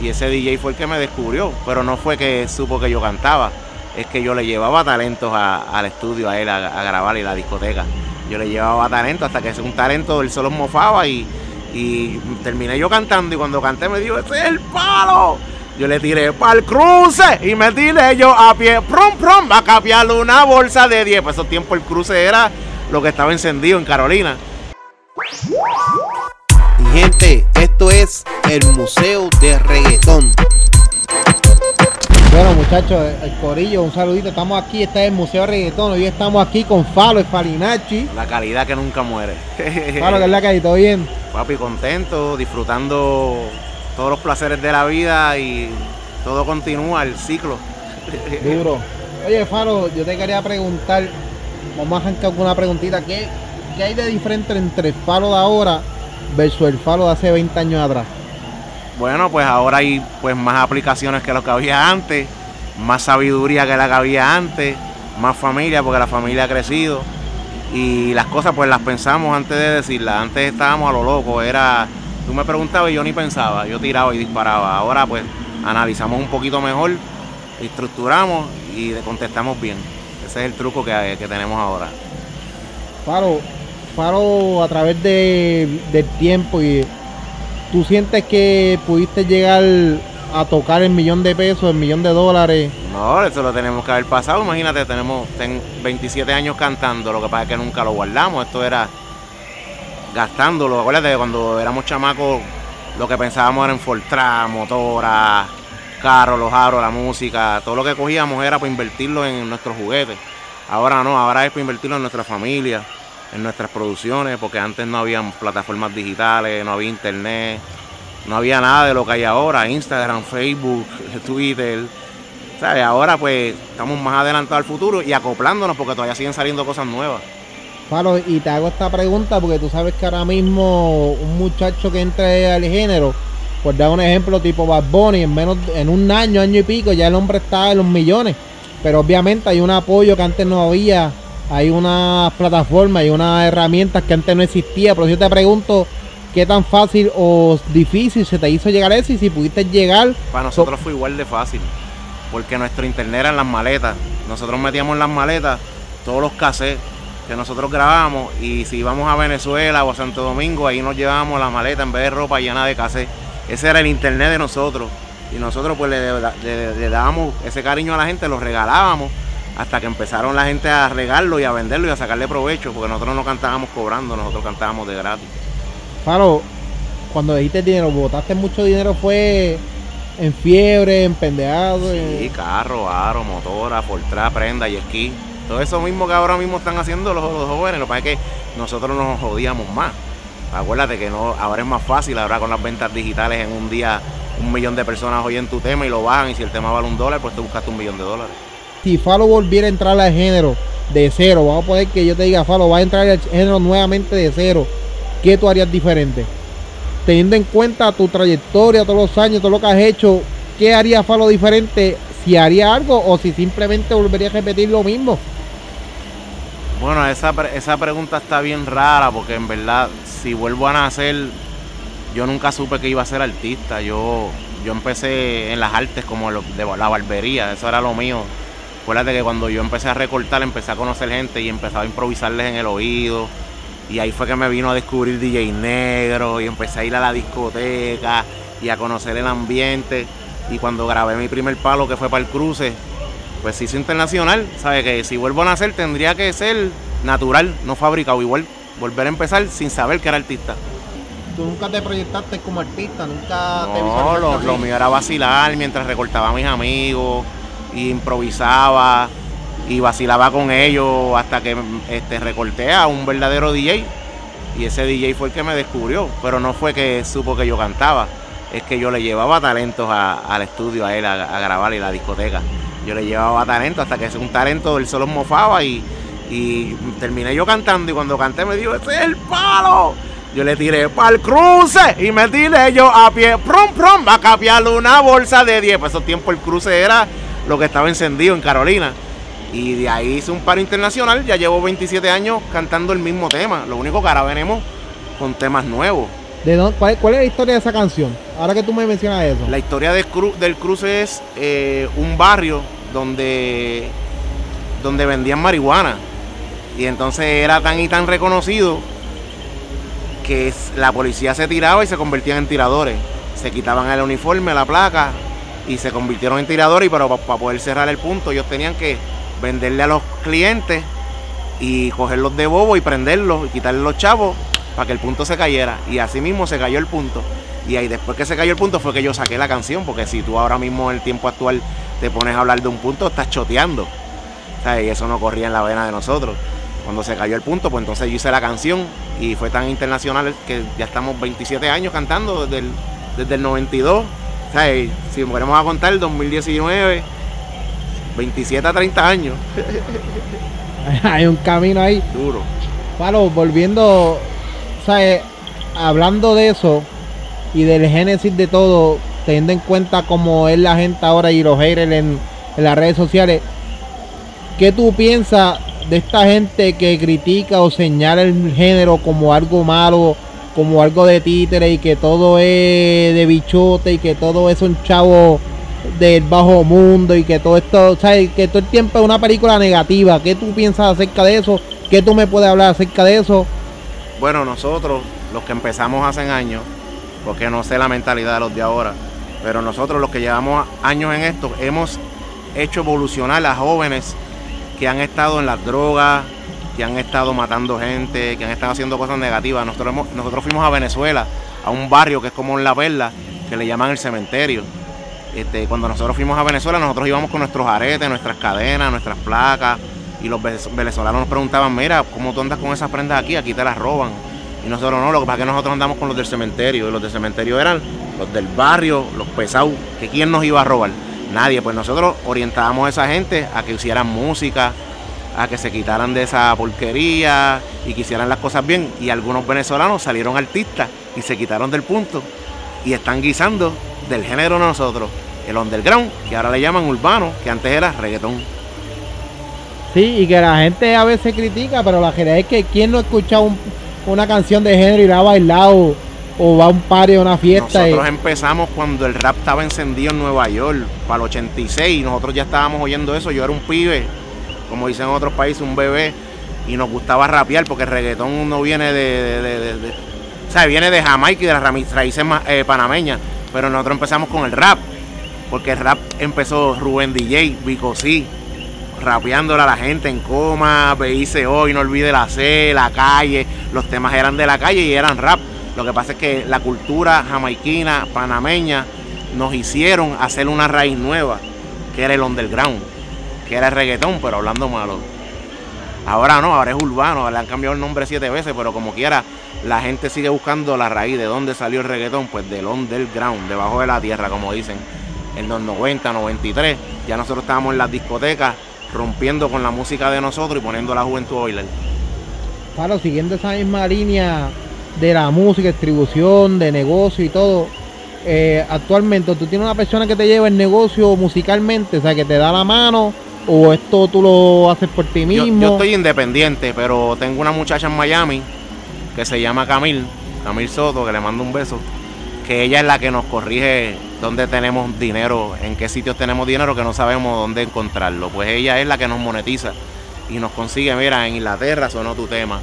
Y ese DJ fue el que me descubrió, pero no fue que supo que yo cantaba, es que yo le llevaba talentos al estudio, a él, a, grabar y la discoteca. Yo le llevaba talento hasta que un talento él solo mofaba y, terminé yo cantando y cuando canté me dijo, ese es el palo. Yo le tiré para el cruce y me tiré yo a pie, prom, prom, a capiarle una bolsa de 10. Por esos tiempos el cruce era lo que estaba encendido en Carolina. Gente, esto es el Museo de Reggaetón. Bueno muchachos, el Corillo, un saludito. Estamos aquí, este es el Museo de Reggaetón. Hoy estamos aquí con Falo, Falinachi. La calidad que nunca muere. Falo, que es la que ¿todo bien? Papi, contento, disfrutando todos los placeres de la vida y todo continúa, el ciclo. Duro. Oye, Faro, yo te quería preguntar, vamos a arrancar con una preguntita, ¿qué, ¿qué hay de diferente entre el Faro de ahora versus el Faro de hace 20 años atrás? Bueno, pues ahora hay pues más aplicaciones que lo que había antes, más sabiduría que la que había antes, más familia porque la familia ha crecido y las cosas pues las pensamos antes de decirlas. Antes estábamos a lo loco, era Tú me preguntabas y yo ni pensaba, yo tiraba y disparaba. Ahora pues analizamos un poquito mejor, estructuramos y contestamos bien. Ese es el truco que, tenemos ahora. Paro, Paro a través de, del tiempo y tú sientes que pudiste llegar a tocar el millón de pesos, el millón de dólares. No, eso lo tenemos que haber pasado. Imagínate, tenemos 27 años cantando, lo que pasa es que nunca lo guardamos. Esto era gastándolo. Acuérdate cuando éramos chamacos lo que pensábamos era en Fortran, motoras, carros, los aros, la música, todo lo que cogíamos era para invertirlo en nuestros juguetes. Ahora no, ahora es para invertirlo en nuestra familia, en nuestras producciones, porque antes no había plataformas digitales, no había internet, no había nada de lo que hay ahora, Instagram, Facebook, Twitter. ¿Sabes? Ahora pues estamos más adelantados al futuro y acoplándonos porque todavía siguen saliendo cosas nuevas. Palo, y te hago esta pregunta porque tú sabes que ahora mismo un muchacho que entre al género, pues da un ejemplo tipo Bad Bunny, en menos en un año, año y pico, ya el hombre está en los millones. Pero obviamente hay un apoyo que antes no había, hay una plataforma, hay unas herramientas que antes no existía. Pero yo te pregunto, ¿qué tan fácil o difícil se te hizo llegar eso? Y si pudiste llegar. Para nosotros fue igual de fácil, porque nuestro internet era en las maletas. Nosotros metíamos en las maletas todos los cassettes que nosotros grabamos y si íbamos a Venezuela o a Santo Domingo, ahí nos llevábamos la maleta en vez de ropa llena de cassette. Ese era el internet de nosotros. Y nosotros pues le, dábamos ese cariño a la gente, lo regalábamos hasta que empezaron la gente a regarlo y a venderlo y a sacarle provecho, porque nosotros no cantábamos cobrando, nosotros cantábamos de gratis. Faro, cuando dijiste dinero, botaste mucho dinero, fue en fiebre, en pendeado. Sí, carro, aro, motora, portra, prenda y esquí. Todo eso mismo que ahora mismo están haciendo los, jóvenes, lo que pasa es que nosotros nos jodíamos más. Acuérdate que no, ahora es más fácil, ahora con las ventas digitales en un día un millón de personas oyen tu tema y lo bajan y si el tema vale un dólar, pues te buscaste un millón de dólares. Si Falo volviera a entrar al género de cero, vamos a poner que yo te diga, Falo, va a entrar al género nuevamente de cero, ¿qué tú harías diferente? Teniendo en cuenta tu trayectoria, todos los años, todo lo que has hecho, ¿qué haría Falo diferente? Si haría algo o si simplemente volvería a repetir lo mismo. Bueno, esa, esa pregunta está bien rara porque en verdad, si vuelvo a nacer, yo nunca supe que iba a ser artista. Yo, yo empecé en las artes como de la barbería, eso era lo mío. Acuérdate que cuando yo empecé a recortar, empecé a conocer gente y empezaba a improvisarles en el oído. Y ahí fue que me vino a descubrir DJ Negro y empecé a ir a la discoteca y a conocer el ambiente. Y cuando grabé mi primer palo, que fue para el cruce, pues hizo internacional, sabe que si vuelvo a nacer tendría que ser natural, no fabricado, igual volver a empezar sin saber que era artista. ¿Tú nunca te proyectaste como artista? ¿Nunca no, te No, lo, lo, mío era vacilar mientras recortaba a mis amigos, y improvisaba y vacilaba con ellos hasta que este, recorté a un verdadero DJ. Y ese DJ fue el que me descubrió, pero no fue que supo que yo cantaba, es que yo le llevaba talentos al estudio a él a, grabar y la discoteca yo le llevaba talento hasta que un talento él solo mofaba y, terminé yo cantando y cuando canté me dijo, ese es el palo. Yo le tiré para el cruce y me tiré yo a pie, prom, prom, a capiarle una bolsa de 10. Por esos tiempos el cruce era lo que estaba encendido en Carolina. Y de ahí hice un paro internacional, ya llevo 27 años cantando el mismo tema. Lo único que ahora venimos con temas nuevos. ¿De dónde- cuál, cuál es la historia de esa canción? Ahora que tú me mencionas eso. La historia del, cru- del cruce es eh, un barrio donde, donde vendían marihuana. Y entonces era tan y tan reconocido que la policía se tiraba y se convertían en tiradores. Se quitaban el uniforme, la placa y se convirtieron en tiradores. Y pero para poder cerrar el punto, ellos tenían que venderle a los clientes y cogerlos de bobo y prenderlos y quitarle los chavos para que el punto se cayera. Y así mismo se cayó el punto. Y ahí después que se cayó el punto fue que yo saqué la canción, porque si tú ahora mismo en el tiempo actual te pones a hablar de un punto, estás choteando. Sea, y eso no corría en la vena de nosotros. Cuando se cayó el punto, pues entonces yo hice la canción y fue tan internacional que ya estamos 27 años cantando desde el, desde el 92. O sea, y si ponemos a contar el 2019, 27 a 30 años, Hay un camino ahí. duro. Palo, volviendo, ¿sabes? Hablando de eso y del génesis de todo, teniendo en cuenta cómo es la gente ahora y los haters en, en las redes sociales, ¿qué tú piensas de esta gente que critica o señala el género como algo malo, como algo de títere y que todo es de bichote y que todo es un chavo del bajo mundo y que todo esto, ¿sabes? Que todo el tiempo es una película negativa. ¿Qué tú piensas acerca de eso? ¿Qué tú me puedes hablar acerca de eso? Bueno, nosotros, los que empezamos hace años, porque no sé la mentalidad de los de ahora, pero nosotros los que llevamos años en esto, hemos hecho evolucionar a jóvenes que han estado en las drogas, que han estado matando gente, que han estado haciendo cosas negativas. Nosotros, nosotros fuimos a Venezuela, a un barrio que es como en La Perla, que le llaman el cementerio. Este, cuando nosotros fuimos a Venezuela, nosotros íbamos con nuestros aretes, nuestras cadenas, nuestras placas, y los ve- venezolanos nos preguntaban, mira, ¿cómo tú andas con esas prendas aquí? Aquí te las roban. Y nosotros no, lo que pasa es que nosotros andamos con los del cementerio, y los del cementerio eran los del barrio, los pesados, que quién nos iba a robar. Nadie, pues nosotros orientábamos a esa gente a que hicieran música, a que se quitaran de esa porquería y que hicieran las cosas bien. Y algunos venezolanos salieron artistas y se quitaron del punto y están guisando del género de nosotros, el underground, que ahora le llaman urbano, que antes era reggaetón. Sí, y que la gente a veces critica, pero la realidad es que quien no ha escuchado un- una canción de género y la ha bailado o va a un party a una fiesta. y- Nosotros empezamos cuando el rap estaba encendido en Nueva York, para el 86, y nosotros ya estábamos oyendo eso. Yo era un pibe, como dicen en otros países, un bebé, y nos gustaba rapear, porque el reggaetón no viene de. de- viene de Jamaica y de las raíces eh, panameñas, pero nosotros empezamos con el rap, porque el rap empezó Rubén DJ, Vico C, rapeándole a la gente en coma, veíse hoy, no olvide la C, la calle, los temas eran de la calle y eran rap. Lo que pasa es que la cultura jamaiquina, panameña, nos hicieron hacer una raíz nueva, que era el underground, que era reggaetón, pero hablando malo. Ahora no, ahora es urbano, le han cambiado el nombre siete veces, pero como quiera, la gente sigue buscando la raíz de dónde salió el reggaetón, pues del underground, debajo de la tierra, como dicen. En los 90, 93, ya nosotros estábamos en las discotecas rompiendo con la música de nosotros y poniendo la juventud a bailar. Claro, siguiendo esa misma línea de la música, distribución, de negocio y todo, eh, actualmente tú tienes una persona que te lleva el negocio musicalmente, o sea, que te da la mano, o esto tú lo haces por ti Yo, mismo. yo estoy independiente, pero tengo una muchacha en Miami que se llama Camil, Camil Soto, que le mando un beso, que ella es la que nos corrige dónde tenemos dinero, en qué sitios tenemos dinero que no sabemos dónde encontrarlo. Pues ella es la que nos monetiza y nos consigue, mira, en Inglaterra sonó tu tema,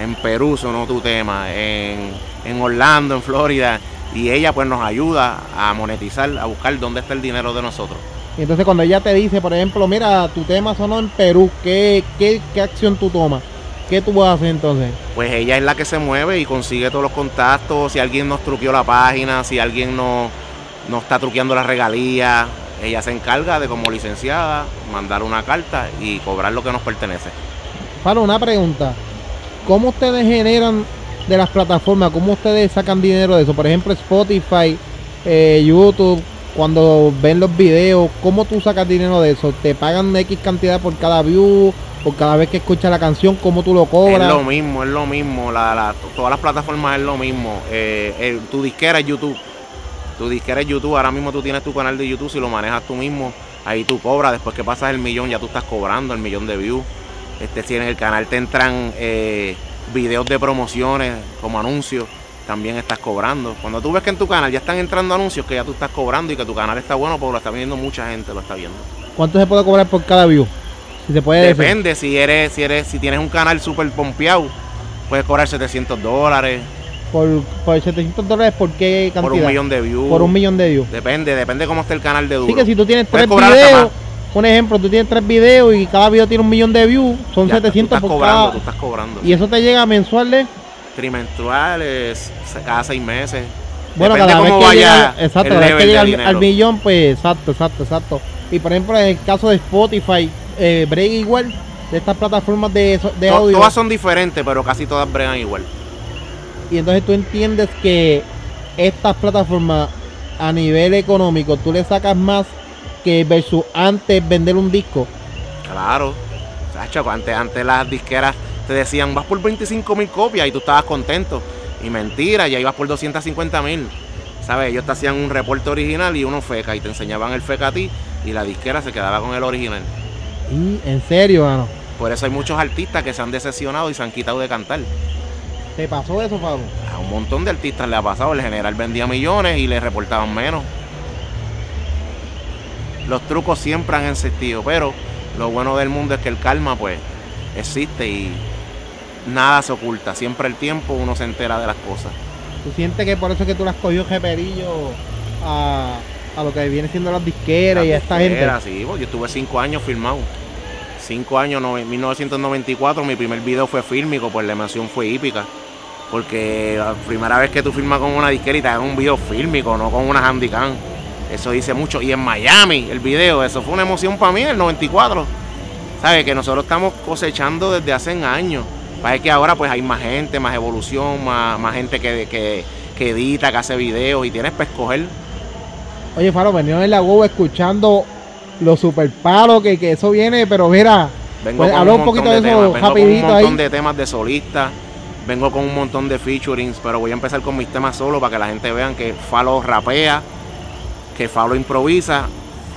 en Perú sonó tu tema, en, en Orlando, en Florida, y ella pues nos ayuda a monetizar, a buscar dónde está el dinero de nosotros. Y entonces cuando ella te dice, por ejemplo, mira, tu tema sonó en Perú, ¿qué, qué, qué acción tú tomas? ¿Qué tú vas a hacer entonces? pues ella es la que se mueve y consigue todos los contactos. Si alguien nos truqueó la página, si alguien no, no está truqueando la regalía, ella se encarga de como licenciada mandar una carta y cobrar lo que nos pertenece. Para una pregunta, ¿cómo ustedes generan de las plataformas, cómo ustedes sacan dinero de eso? Por ejemplo, Spotify, eh, YouTube, cuando ven los videos, ¿cómo tú sacas dinero de eso? ¿Te pagan X cantidad por cada view? ¿Por cada vez que escuchas la canción? ¿Cómo tú lo Es cobras? lo mismo, es lo mismo. La, la- todas las plataformas es lo mismo. Eh, eh, tu disquera es YouTube. Tu disquera es YouTube. Ahora mismo tú tienes tu canal de YouTube. Si lo manejas tú mismo, ahí tú cobras. Después que pasas el millón, ya tú estás cobrando el millón de views. Este, si en el canal te entran eh, videos de promociones como anuncios. También estás cobrando. Cuando tú ves que en tu canal ya están entrando anuncios que ya tú estás cobrando y que tu canal está bueno, porque lo está viendo mucha gente, lo está viendo. ¿Cuánto se puede cobrar por cada view? Si se puede decir. Depende, si eres, si eres, si tienes un canal súper pompeado, puedes cobrar 700 dólares Por, por 700 dólares, ¿por qué cantidad? por un millón de views. Por un millón de views. Depende, depende cómo esté el canal de duro. Así que si tú tienes Puedes tres videos, un ejemplo, tú tienes tres videos y cada video tiene un millón de views, son Ya, 700 tú estás por cobrando, cada. tú estás cobrando. Y eso te llega mensual de. Trimestrales, cada seis meses. Bueno, Depende cada vez cómo que vaya llega, exacto, el level que de al, millón, pues exacto, exacto, exacto. Y por ejemplo, en el caso de Spotify, eh, break igual de estas plataformas de, so- de To- audio. Todas son diferentes, pero casi todas bregan igual. Y entonces tú entiendes que estas plataformas a nivel económico tú le sacas más que versus antes vender un disco. Claro. Antes, antes las disqueras te decían, vas por 25 mil copias y tú estabas contento. Y mentira, ya ibas por 250 mil. ¿Sabes? Ellos te hacían un reporte original y uno feca y te enseñaban el feca a ti y la disquera se quedaba con el original. Y en serio, mano. Por eso hay muchos artistas que se han decepcionado y se han quitado de cantar. ¿Te pasó eso, Pablo? A un montón de artistas le ha pasado. El general vendía millones y le reportaban menos. Los trucos siempre han existido, pero lo bueno del mundo es que el karma, pues, existe y nada se oculta. Siempre el tiempo uno se entera de las cosas. ¿Tú sientes que por eso es que tú las cogió jeperillo a, a lo que viene siendo las disqueras y a esta gente? Así, pues, yo estuve cinco años filmado. Cinco años, no- en 1994, mi primer video fue fílmico, pues la emoción fue hípica. Porque la primera vez que tú filmas con una disquera y te hagan un video fílmico, no con una handicam. Eso dice mucho. Y en Miami, el video, eso fue una emoción para mí el 94. ¿Sabes? Que nosotros estamos cosechando desde hace años. Pasa que ahora pues hay más gente, más evolución, más, más gente que, que, que edita, que hace videos y tienes para escoger. Oye, Faro, venimos en la guagua escuchando los super palos que, que eso viene, pero mira, Vengo Pues, con habla un un montón poquito de de eso temas, vengo con un rapidito montón ahí. de temas de solista, vengo con un montón de featurings, pero voy a empezar con mis temas solo para que la gente vean que Falo rapea, que Falo improvisa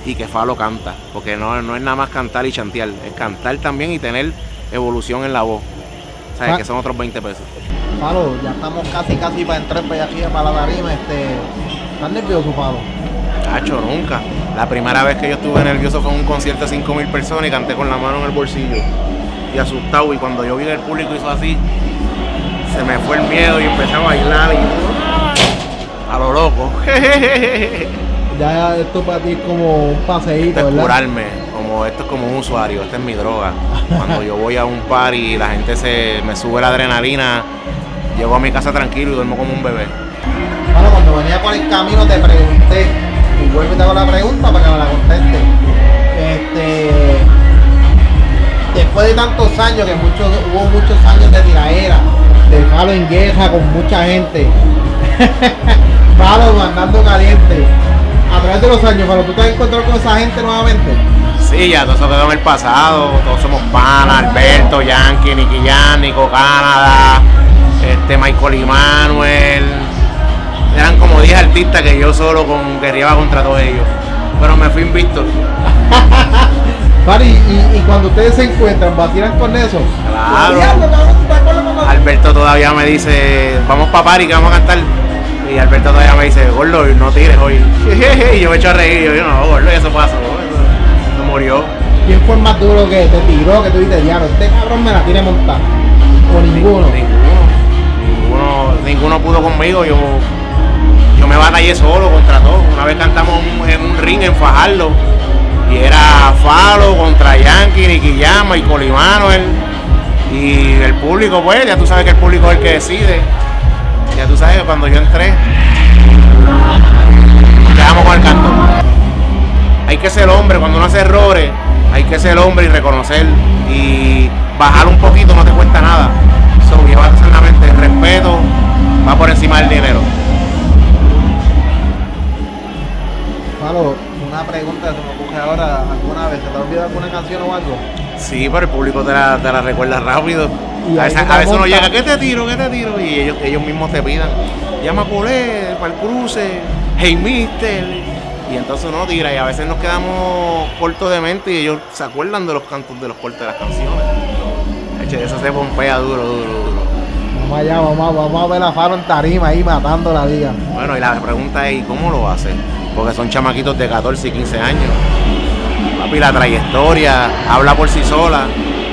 y que Falo canta, porque no, no es nada más cantar y chantear, es cantar también y tener evolución en la voz. ¿Sabes? Que son otros 20 pesos. Palo, ya estamos casi casi para entrar para allá para la tarima, este. ¿Estás nervioso, Palo? Cacho, nunca. La primera vez que yo estuve nervioso fue en un concierto de 5 mil personas y canté con la mano en el bolsillo. Y asustado. Y cuando yo vi que el público hizo así, se me fue el miedo y empecé a bailar. Y, a lo loco. Ya esto para ti es como un paseíto, ¿verdad? curarme. Como, esto es como un usuario. Esta es mi droga. Cuando yo voy a un par y la gente se me sube la adrenalina, llego a mi casa tranquilo y duermo como un bebé. Bueno, cuando venía por el camino te pregunté, y vuelvo y te hago la pregunta para que me la conteste. Este, después de tantos años, que muchos, hubo muchos años de tiraera, de palo en guerra con mucha gente, palo andando caliente. A través de los años, Palo, ¿tú te has encontrado con esa gente nuevamente? Sí, ya todo eso quedó en el pasado. Todos somos panas, Alberto, Yankee, Nicky Jan, Nico Canadá, este Michael y Manuel. Eran como 10 artistas que yo solo con, guerreaba contra todos ellos. Pero me fui invicto. Y, cuando ustedes se encuentran, vacilan con eso. Claro. Diablo, cabrón, ¿tú te acuerdas cuando- Alberto todavía me dice, vamos pa' party que vamos a cantar. Y Alberto todavía me dice, gordo, no tires hoy. Y yo me echo a reír. Yo, no, gordo, eso pasó. Eso, eso murió. ¿Quién fue el más duro que te tiró, que tú dices, diablo, este cabrón me la tiene montada? O ninguno. Ninguno. Ninguno, ninguno pudo conmigo. Yo, yo me batallé solo contra todos. Una vez cantamos en un ring en Fajardo. Y era Falo contra Yankee, Nicky Jam, y Manuel. Y el público, pues, ya tú sabes que el público es el que decide. Ya tú sabes que cuando yo entré, quedamos con el canto. Hay que ser hombre, cuando uno hace errores, hay que ser hombre y reconocer. Y bajar un poquito no te cuesta nada. So, llévate en la mente, el respeto va por encima del dinero. Palo, una pregunta que se me ocurre ahora, ¿alguna vez se te ha olvidado alguna canción o algo? Sí, pero el público te la, te la recuerda rápido. Y A veces, a veces uno llega, ¿qué te tiro? ¿Qué te tiro? Y ellos, ellos mismos te pidan, llama a Colé, para el cruce, hey mister. Y entonces uno tira y a veces nos quedamos cortos de mente y ellos se acuerdan de los cantos de los cortes de las canciones. Eche, Eso se pompea duro, duro, duro. Vamos allá, vamos, vamos a ver a Faro en tarima ahí matando la liga. Bueno, y la pregunta es, ¿y cómo lo hace? Porque son chamaquitos de 14 y 15 años. Papi, la trayectoria habla por sí sola.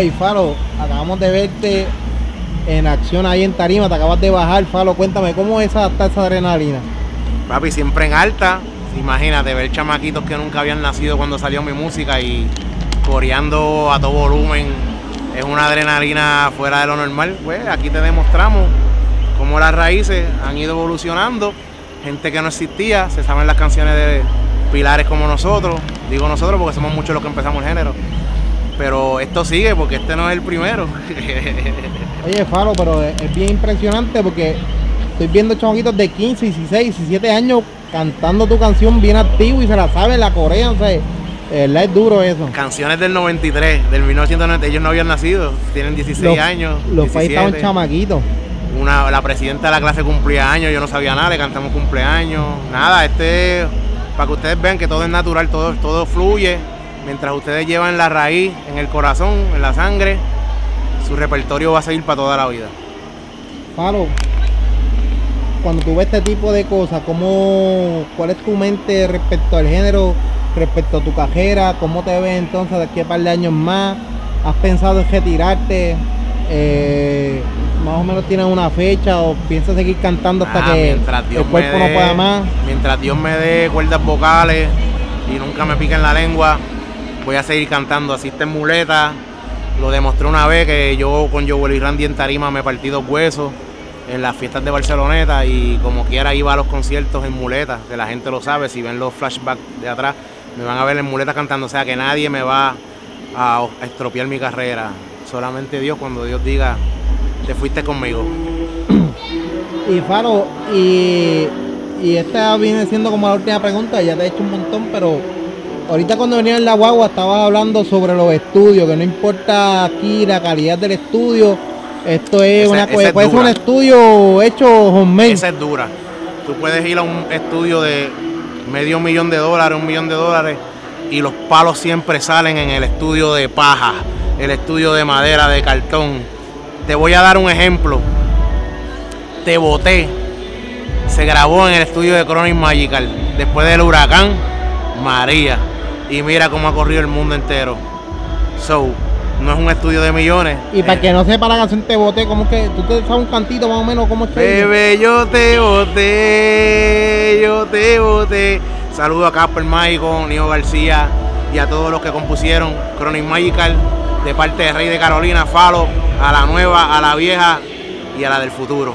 Ok, Falo, acabamos de verte en acción ahí en tarima, te acabas de bajar, Falo, cuéntame, ¿cómo es esa, esa adrenalina? Papi, siempre en alta. Imagínate, ver chamaquitos que nunca habían nacido cuando salió mi música y coreando a todo volumen. Es una adrenalina fuera de lo normal. Pues aquí te demostramos cómo las raíces han ido evolucionando. Gente que no existía, se saben las canciones de pilares como nosotros. Digo nosotros porque somos muchos los que empezamos el género. Pero esto sigue porque este no es el primero. Oye, Falo, pero es, bien impresionante porque estoy viendo chamaquitos de 15, 16, 17 años cantando tu canción bien activo y se la saben, la corean, o sea, es duro eso. canciones del 93, del 1990, ellos no habían nacido, tienen 16 Los- años. Los países estaban 17. chamaquitos. Una, la presidenta de la clase cumplía años, yo no sabía nada, le cantamos cumpleaños, nada, este, para que ustedes vean que todo es natural, todo, todo fluye, mientras ustedes llevan la raíz en el corazón, en la sangre, su repertorio va a seguir para toda la vida. Falo, cuando tú ves este tipo de cosas, ¿cómo, ¿cuál es tu mente respecto al género, respecto a tu cajera? ¿Cómo te ves entonces de aquí a par de años más? ¿Has pensado en retirarte? Eh, ¿Más o menos tienes una fecha o piensas seguir cantando hasta Ah, que el cuerpo me no pueda más? Mientras Dios me dé cuerdas vocales y nunca me pique en la lengua, voy a seguir cantando. Así está en muleta. Lo demostré una vez que yo con Joel y Randy en Tarima me partí dos huesos en las fiestas de Barceloneta y como quiera iba a los conciertos en muleta, que la gente lo sabe, si ven los flashbacks de atrás, me van a ver en muleta cantando, o sea que nadie me va a estropear mi carrera. Solamente Dios cuando Dios diga, te fuiste conmigo. Y Faro, y esta viene siendo como la última pregunta, ya te he hecho un montón, pero ahorita cuando venía en la guagua estabas hablando sobre los estudios, que no importa aquí la calidad del estudio, esto es Esa- una cosa, es puede ser un estudio hecho homemade. Esa es dura. Tú puedes ir a un estudio de medio millón de dólares, un millón de dólares, y los palos siempre salen en el estudio de paja, el estudio de madera, de cartón. Te voy a dar un ejemplo. Te boté. Se grabó en el estudio de Chronic Magical. Después del huracán, María. Y mira cómo ha corrido el mundo entero. So, no es un estudio de millones. Y para Eh, que no sepa la canción te boté, como que tú te sabes un cantito más o menos como es que Bebé, yo te boté, yo te boté. Saludo a Casper Mágico, Nio García y a todos los que compusieron Chronic Magical de parte de Rey de Carolina, Falo, a la nueva, a la vieja y a la del futuro.